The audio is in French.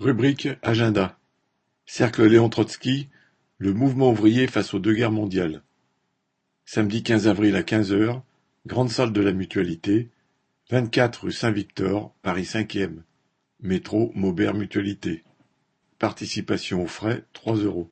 Rubrique agenda. Cercle Léon Trotsky, le mouvement ouvrier face aux deux guerres mondiales. Samedi quinze avril à quinze heures, grande salle de la Mutualité, vingt-quatre rue Saint-Victor, Paris cinquième. Métro Maubert Mutualité. Participation aux frais, trois euros.